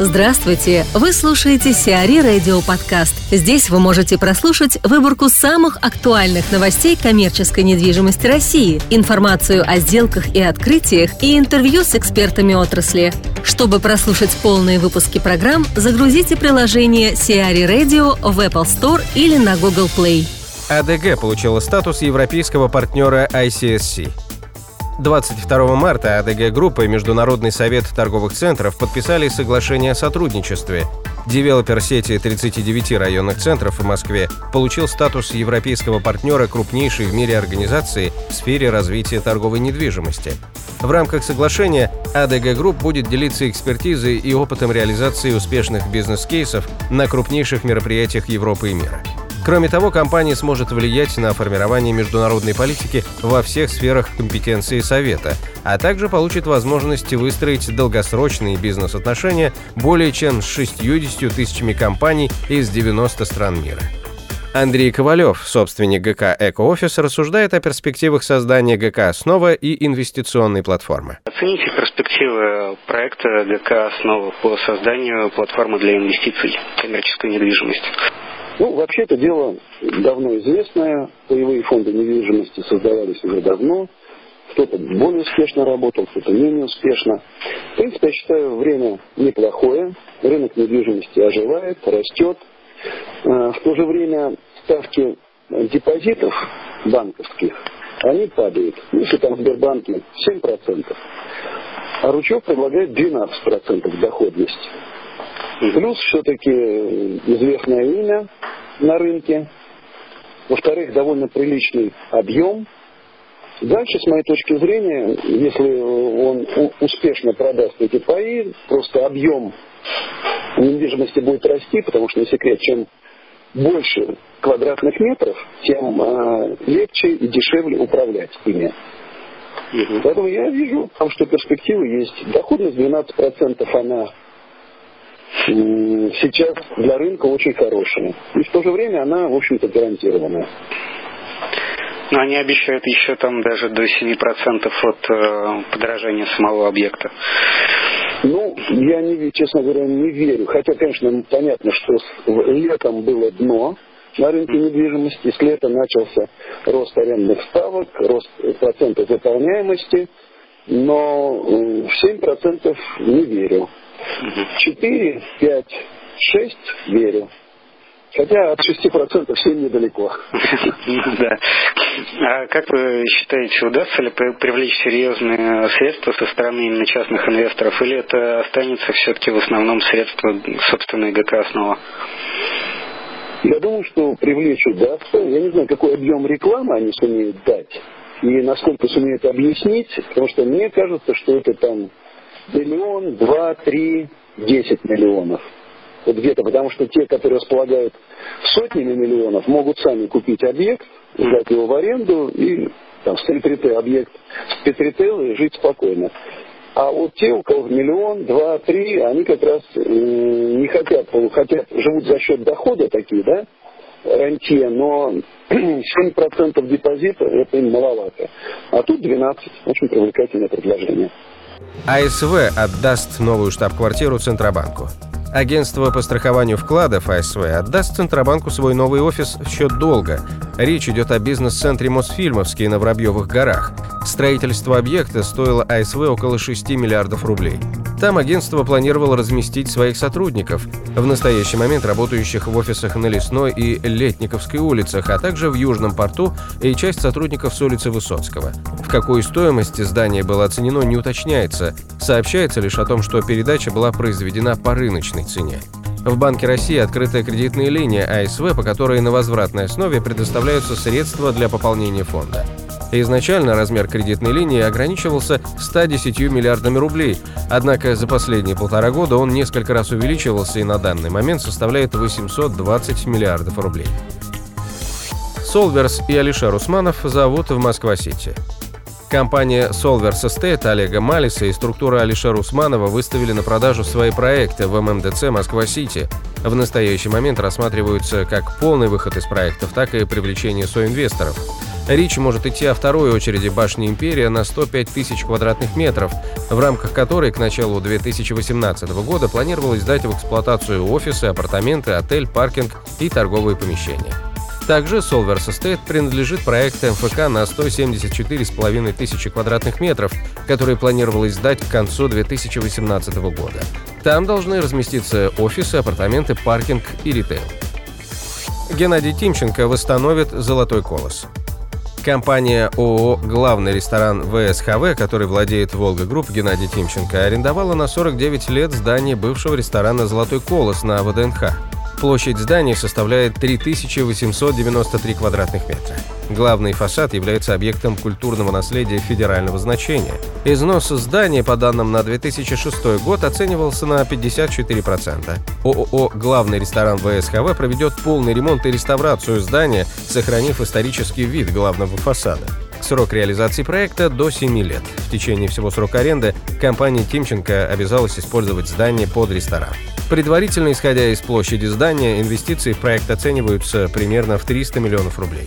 Здравствуйте! Вы слушаете Сиари Радио Подкаст. Здесь вы можете прослушать выборку самых актуальных новостей коммерческой недвижимости России, информацию о сделках и открытиях и интервью с экспертами отрасли. Чтобы прослушать полные выпуски программ, загрузите приложение Сиари Radio в Apple Store или на Google Play. АДГ получила статус европейского партнера ICSC. 22 марта АДГ Группа и Международный совет торговых центров подписали соглашение о сотрудничестве. Девелопер сети 39 районных центров в Москве получил статус европейского партнера крупнейшей в мире организации в сфере развития торговой недвижимости. В рамках соглашения ADG Group будет делиться экспертизой и опытом реализации успешных бизнес-кейсов на крупнейших мероприятиях Европы и мира. Кроме того, компания сможет влиять на формирование международной политики во всех сферах компетенции Совета, а также получит возможность выстроить долгосрочные бизнес-отношения более чем с 60 тысячами компаний из 90 стран мира. Андрей Ковалев, собственник ГК «Эко-офис», рассуждает о перспективах создания ГК «Основа» и инвестиционной платформы. Оцените перспективы проекта ГК «Основа» по созданию платформы для инвестиций в коммерческую недвижимость. Ну, вообще это дело давно известное. Паевые фонды недвижимости создавались уже давно. Кто-то более успешно работал, кто-то менее успешно. В принципе, я считаю, время неплохое. Рынок недвижимости оживает, растет. Э, в то же время ставки депозитов банковских, они падают. Если там в Сбербанке 7%, а Ручев предлагает 12% доходность. Плюс все-таки известное имя на рынке. Во-вторых, довольно приличный объем. Дальше, с моей точки зрения, если он успешно продаст эти паи, просто объем недвижимости будет расти, потому что, не секрет, чем больше квадратных метров, тем э, легче и дешевле управлять ими. Угу. Поэтому я вижу, там, что перспективы есть. Доходность 12% она сейчас для рынка очень хорошая. И в то же время она, в общем-то, гарантированная. Но они обещают еще там даже до 7% от э, подорожания самого объекта. Ну, я, не, честно говоря, не верю. Хотя, конечно, понятно, что летом было дно на рынке недвижимости. С лета начался рост арендных ставок, рост процентов заполняемости. Но в 7% не верю. 4, 5, 6 верю. Хотя от 6% 7 недалеко. Да. А как вы считаете, удастся ли привлечь серьезные средства со стороны именно частных инвесторов, или это останется все-таки в основном средства собственной ГК «Основа»? Я думаю, что привлечь удастся. Я не знаю, какой объем рекламы они сумеют дать и насколько сумеют объяснить, потому что мне кажется, что это там миллион, два, три, десять миллионов. Вот где-то, потому что те, которые располагают сотнями миллионов, могут сами купить объект, сдать его в аренду и там стрит-ритейл, объект спецритейл и жить спокойно. А вот те, у кого миллион, два, три, они как раз не хотят, хотят, живут за счет дохода такие, да, рантье, но 7% депозита это им маловато. А тут 12, очень привлекательное предложение. АСВ отдаст новую штаб-квартиру Центробанку. Агентство по страхованию вкладов АСВ отдаст Центробанку свой новый офис в счет долга. Речь идет о бизнес-центре Мосфильмовский на Воробьевых горах. Строительство объекта стоило АСВ около 6 миллиардов рублей. Там агентство планировало разместить своих сотрудников, в настоящий момент работающих в офисах на Лесной и Летниковской улицах, а также в Южном порту и часть сотрудников с улицы Высоцкого. В какой стоимости здание было оценено, не уточняется. Сообщается лишь о том, что передача была произведена по рыночной цене. В Банке России открытая кредитная линия АСВ, по которой на возвратной основе предоставляются средства для пополнения фонда. Изначально размер кредитной линии ограничивался 110 миллиардами рублей, однако за последние полтора года он несколько раз увеличивался и на данный момент составляет 820 миллиардов рублей. Солверс и Алишер Усманов зовут в Москва-Сити. Компания Solvers Estate Олега Малиса и структура Алишера Усманова выставили на продажу свои проекты в ММДЦ Москва-Сити. В настоящий момент рассматриваются как полный выход из проектов, так и привлечение соинвесторов. Речь может идти о второй очереди башни «Империя» на 105 тысяч квадратных метров, в рамках которой к началу 2018 года планировалось сдать в эксплуатацию офисы, апартаменты, отель, паркинг и торговые помещения. Также Solvers Estate принадлежит проект МФК на 174,5 тысячи квадратных метров, который планировалось сдать к концу 2018 года. Там должны разместиться офисы, апартаменты, паркинг и ритейл. Геннадий Тимченко восстановит «Золотой колос». Компания ООО «Главный ресторан ВСХВ», который владеет «Volga Group» Геннадий Тимченко, арендовала на 49 лет здание бывшего ресторана «Золотой колос» на ВДНХ. Площадь здания составляет 3893 квадратных метра. Главный фасад является объектом культурного наследия федерального значения. Износ здания, по данным на 2006 год, оценивался на 54%. ООО «Главный ресторан ВСХВ» проведет полный ремонт и реставрацию здания, сохранив исторический вид главного фасада. Срок реализации проекта до 7 лет. В течение всего срока аренды компания Тимченко обязалась использовать здание под ресторан. Предварительно, исходя из площади здания, инвестиции в проект оцениваются примерно в 300 миллионов рублей.